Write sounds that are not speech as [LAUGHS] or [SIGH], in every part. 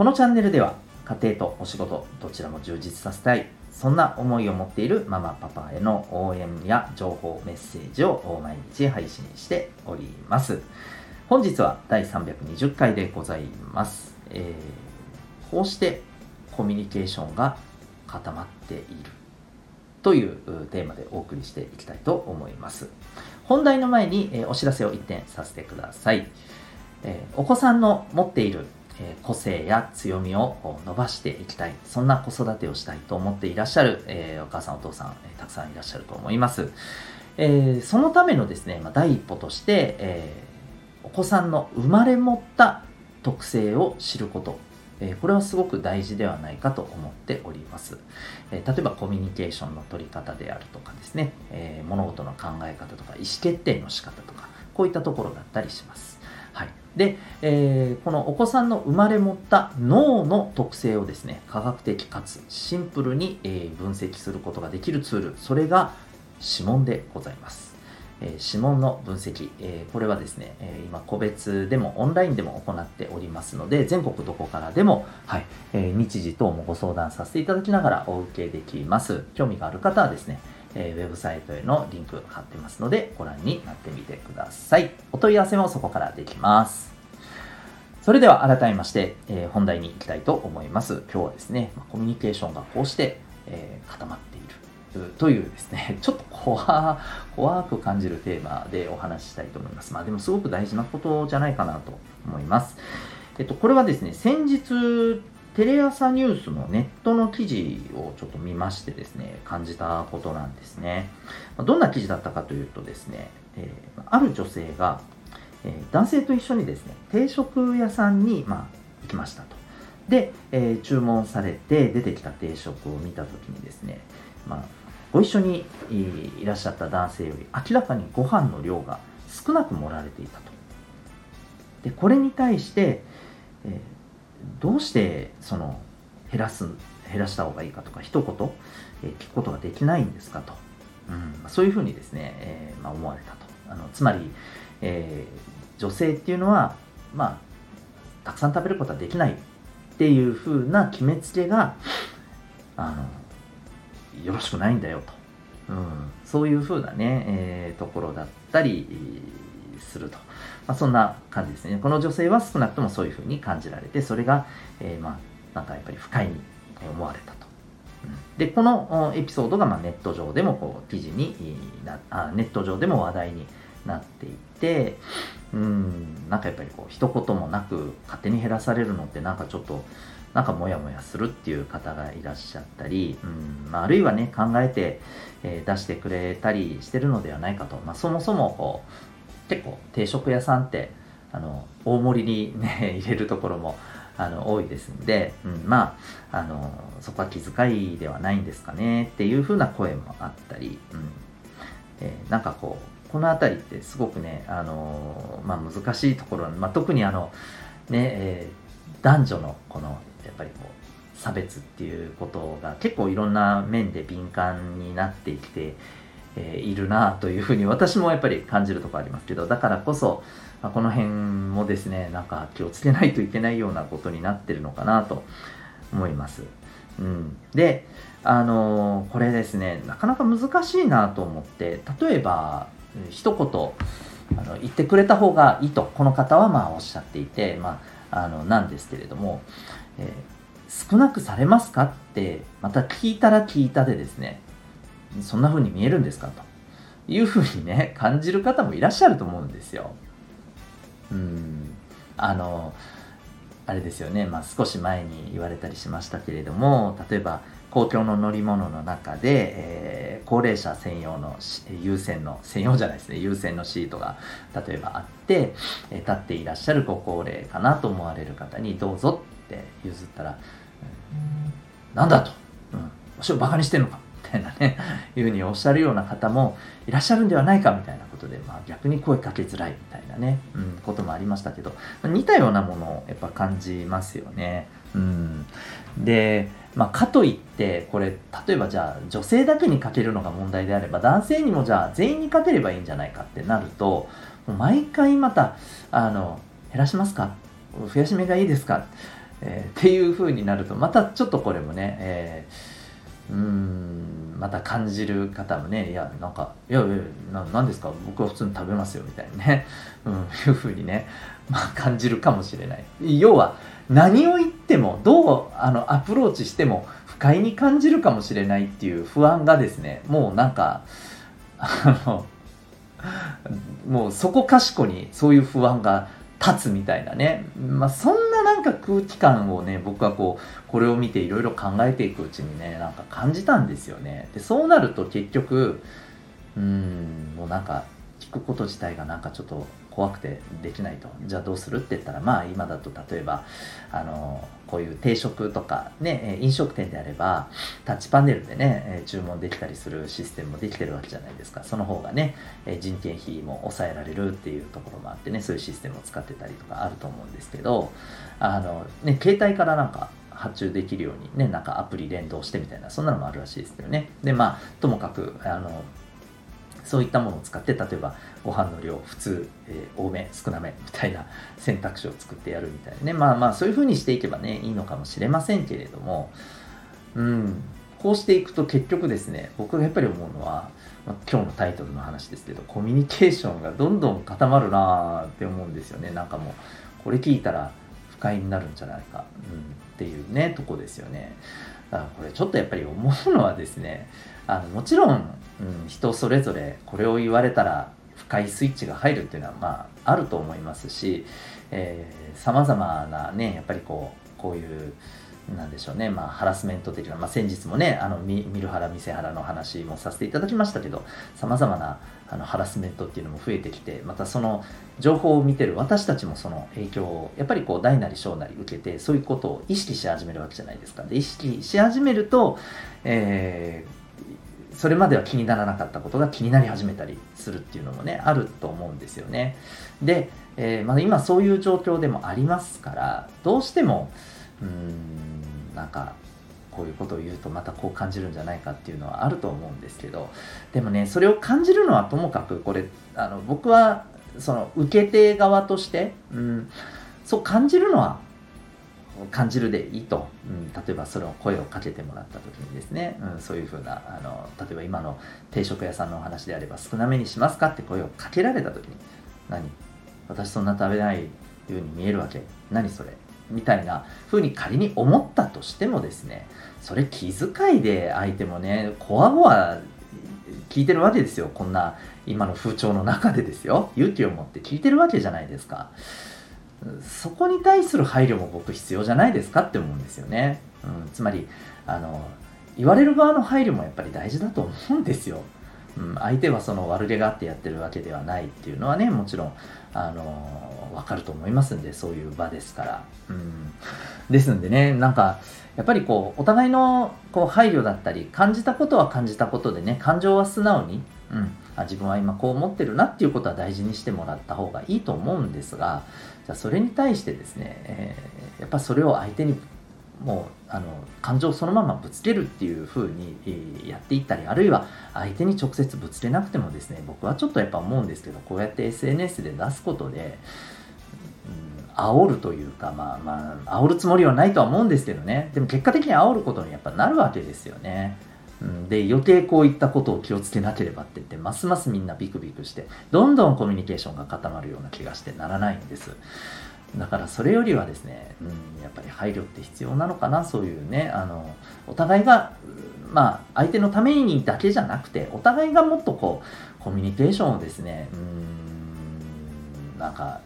このチャンネルでは、家庭とお仕事、どちらも充実させたい、そんな思いを持っているママパパへの応援や情報、メッセージを毎日配信しております。本日は第320回でございます。えー、こうしてコミュニケーションが固まっているというテーマでお送りしていきたいと思います。本題の前に、えお知らせを一点させてください。えお子さんの持っているえ個性や強みを伸ばしていきたい。そんな子育てをしたいと思っていらっしゃる、え、お母さんお父さん、え、たくさんいらっしゃると思います。え、そのためのですね、まあ、第一歩として、えお子さんの生まれ持った特性を知ることえこれはすごく大事ではないかと思っております。え例えばコミュニケーションの取り方であるとかですね、え物事の考え方とか意思決定の仕方とか、こういったところだったりします。はい。で、えー、このお子さんの生まれ持った脳の特性をですね、科学的かつシンプルに、え分析することができるツール、それが指紋でございます。え指紋の分析、えこれはですね、え今個別でもオンラインでも行っておりますので、全国どこからでも、はい、え日時等もご相談させていただきながらお受けできます。興味がある方はですね、えウェブサイトへのリンク貼ってますので、ご覧になってみてください。お問い合わせもそこからできます。それでは改めまして、え本題に行きたいと思います。今日はですね、コミュニケーションがこうして、え固まっている。というですね、[LAUGHS] ちょっと怖怖く感じるテーマでお話ししたいと思います。まあでもすごく大事なことじゃないかなと思います。えっと、これはですね、先日、テレ朝ニュースのネットの記事をちょっと見ましてですね、感じたことなんですね。どんな記事だったかというとですね、えー、ある女性が、えー、男性と一緒にですね、定食屋さんに、まあ、行きましたと。で、えー、注文されて出てきた定食を見たときにですね、まあ、ご一緒にいらっしゃった男性より明らかにご飯の量が少なく盛られていたと。でこれに対して、えー、どうしてその減らす減らした方がいいかとか一言、えー、聞くことができないんですかと、うん、そういうふうにですね、えー、まあ、思われたと。あのつまり、え女性っていうのはまあたくさん食べることはできないっていうふうな決めつけがあのよろしくないんだよと、うん、そういうふうなね、えー、ところだったりすると、まあ、そんな感じですね。この女性は少なくともそういうふうに感じられてそれが、えー、まあなんかやっぱり不快に思われたと。でこのエピソードがまネット上でもこう記事になあネット上でも話題になっていてうん。なんかやっぱりこう一言もなく勝手に減らされるのってなんかちょっとなんかモヤモヤするっていう方がいらっしゃったり、うん。まあ、あるいはね考えて、えー、出してくれたりしてるのではないかと、まあ、そもそもこう結構定食屋さんってあの大盛りにね [LAUGHS] 入れるところもあの多いですんで、うん、まああのそこは気遣いではないんですかねっていうふうな声もあったり、うん。えー、なんかこうこの辺りってすごくね、あのまあ、難しいところ、まあ、特にあのね、えー、男女のこのやっぱりこう差別っていうことが結構いろんな面で敏感になってきて、え、いるなというふうに私もやっぱり感じるとこありますけどだからこそ、ま、この辺もですねなんか気をつけないといけないようなことになってるのかなと思います。うん、であのー、これですねなかなか難しいなと思って例えば一言あの言ってくれた方がいいとこの方はまあおっしゃっていて、まあ、あのなんですけれどもえー、少なくされますかってまた聞いたら聞いたでですねそんな風に見えるんですかと。いう風にね感じる方もいらっしゃると思うんですよ。うん。あのあれですよね、まあ、少し前に言われたりしましたけれども例えば公共の乗り物の中で、えー、高齢者専用の優先の専用じゃないですね。優先のシートが例えばあって、えー、立っていらっしゃるご高齢かなと思われる方にどうぞって譲ったら、うん、なんだと、うん、わしをバカにしてんのか。たいなね [LAUGHS] いうふうにおっしゃるような方もいらっしゃるんではないかみたいなことで、まあ、逆に声かけづらいみたいなね、うん、こともありましたけど似たようなものをやっぱ感じますよね。うん、でまあ、かといってこれ例えばじゃあ女性だけにかけるのが問題であれば男性にもじゃあ全員にかければいいんじゃないかってなると毎回またあの減らしますか？増やし目がいいですか、えー、っていう風になるとまたちょっとこれもね、えー、うんまた感じる方もねいやなんかいやいや何ですか？僕は普通に食べますよみたいにね、[LAUGHS] うん、いう風にね、まあ、感じるかもしれない。要は何を言ってもどうあのアプローチしても不快に感じるかもしれないっていう不安がですねもうなんかあのもうそこかしこにそういう不安が立つみたいなね、まあ、そんなんか空気感をね僕はこうこれを見ていろいろ考えていくうちにねなんか感じたんですよね。でそうなると結局うんもうなんか聞くこと自体がなんかちょっと怖くてできないと。じゃあどうするって言ったらまあ今だと例えばあのこういう定食とかね飲食店であればタッチパネルでね注文できたりするシステムもできてるわけじゃないですか。その方がね人件費も抑えられるっていうところもあってねそういうシステムを使ってたりとかあると思うんですけどあのね携帯からなんか発注できるようにねなんかアプリ連動してみたいなそんなのもあるらしいですけどね。でまあともかくあのそういったものを使って例えばご飯の量普通、えー、多め少なめみたいな選択肢を作ってやるみたいなね。まあまあそういうふうにしていけばねいいのかもしれませんけれどもうん。こうしていくと結局ですね僕がやっぱり思うのは、まあ、今日のタイトルの話ですけどコミュニケーションがどんどん固まるなって思うんですよね。なんかもうこれ聞いたら不快になるんじゃないか、うん、っていうねとこですよね。だこれちょっとやっぱり思うのはですねあのもちろん、うん、人それぞれこれを言われたら深いスイッチが入るっていうのはまああると思いますしさまざまなねやっぱりこうこういうなんでしょうね、まあ、ハラスメント的な、まあ、先日もね、あのミルハラ、ミセハラの話もさせていただきましたけど、さまざまなあのハラスメントっていうのも増えてきて、またその情報を見てる私たちもその影響を、やっぱりこう大なり小なり受けて、そういうことを意識し始めるわけじゃないですか。で、意識し始めると、えーそれまでは気にならなかったことが気になり始めたりするっていうのもねあると思うんですよねで、えー、まあ、今そういう状況でもありますからどうしてもうーんなんかこういうことを言うとまたこう感じるんじゃないかっていうのはあると思うんですけどでもねそれを感じるのはともかくこれあの僕はその受け手側として、うん、そう感じるのは感じるでいいと、うん、例えばそれを声をかけてもらった時にですね、うん、そういうふうなあの例えば今の定食屋さんのお話であれば少なめにしますかって声をかけられた時に何？私そんな食べないように見えるわけ。何それ？みたいな風に仮に思ったとしてもですねそれ気遣いで相手もねこわごわ聞いてるわけですよこんな今の風潮の中でですよ勇気を持って聞いてるわけじゃないですか。そこに対する配慮も僕必要じゃないですかって思うんですよね。うん、つまりあの言われる側の配慮もやっぱり大事だと思うんですよ。うん、相手はその悪気があってやってるわけではないっていうのはねもちろんあの分かると思いますんでそういう場ですから。うん、ですんでねなんかやっぱりこうお互いのこう配慮だったり感じたことは感じたことでね感情は素直に、うん、あ自分は今こう思ってるなっていうことは大事にしてもらった方がいいと思うんですがじゃそれに対してですね、えー、やっぱそれを相手にもうあの感情をそのままぶつけるっていう風にやっていったりあるいは相手に直接ぶつけなくてもですね僕はちょっとやっぱ思うんですけどこうやって SNS で出すことで、うん、煽るというかまあまあ煽るつもりはないとは思うんですけどねでも結果的に煽ることにやっぱなるわけですよね。で余計こういったことを気をつけなければって言ってますますみんなビクビクしてどんどんコミュニケーションが固まるような気がしてならないんですだからそれよりはですね、うん、やっぱり配慮って必要なのかなそういうねあのお互いがまあ相手のためにだけじゃなくてお互いがもっとこうコミュニケーションをですねうんなんか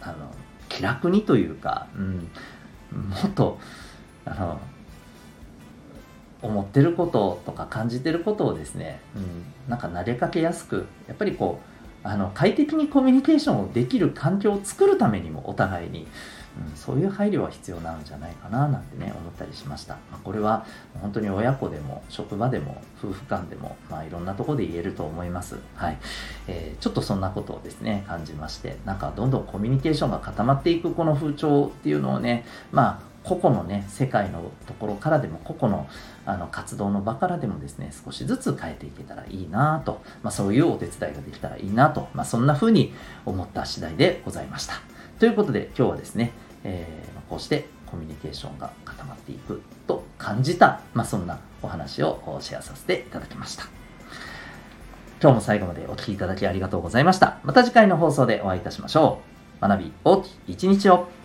あの気楽にというか、うん、もっとあの思ってることとか感じてることをですね、うん、なんか投げかけやすくやっぱりこうあの快適にコミュニケーションをできる環境を作るためにもお互いに、うん、そういう配慮は必要なんじゃないかななんてね思ったりしました、まあ、これは本当に親子でも職場でも夫婦間でも、まあ、いろんなとこで言えると思います。はい、えー、ちょっとそんなことをですね感じましてなんかどんどんコミュニケーションが固まっていくこの風潮っていうのをねまあ個々のね世界のところからでも個々のあの活動の場からでもですね少しずつ変えていけたらいいなと、まあ、そういうお手伝いができたらいいなと、まあ、そんな風に思った次第でございました。ということで今日はですね、えー、こうしてコミュニケーションが固まっていくと感じた、まあ、そんなお話をシェアさせていただきました。今日も最後までお聴きいただきありがとうございました。また次回の放送でお会いいたしましょう。学び大きい一日を。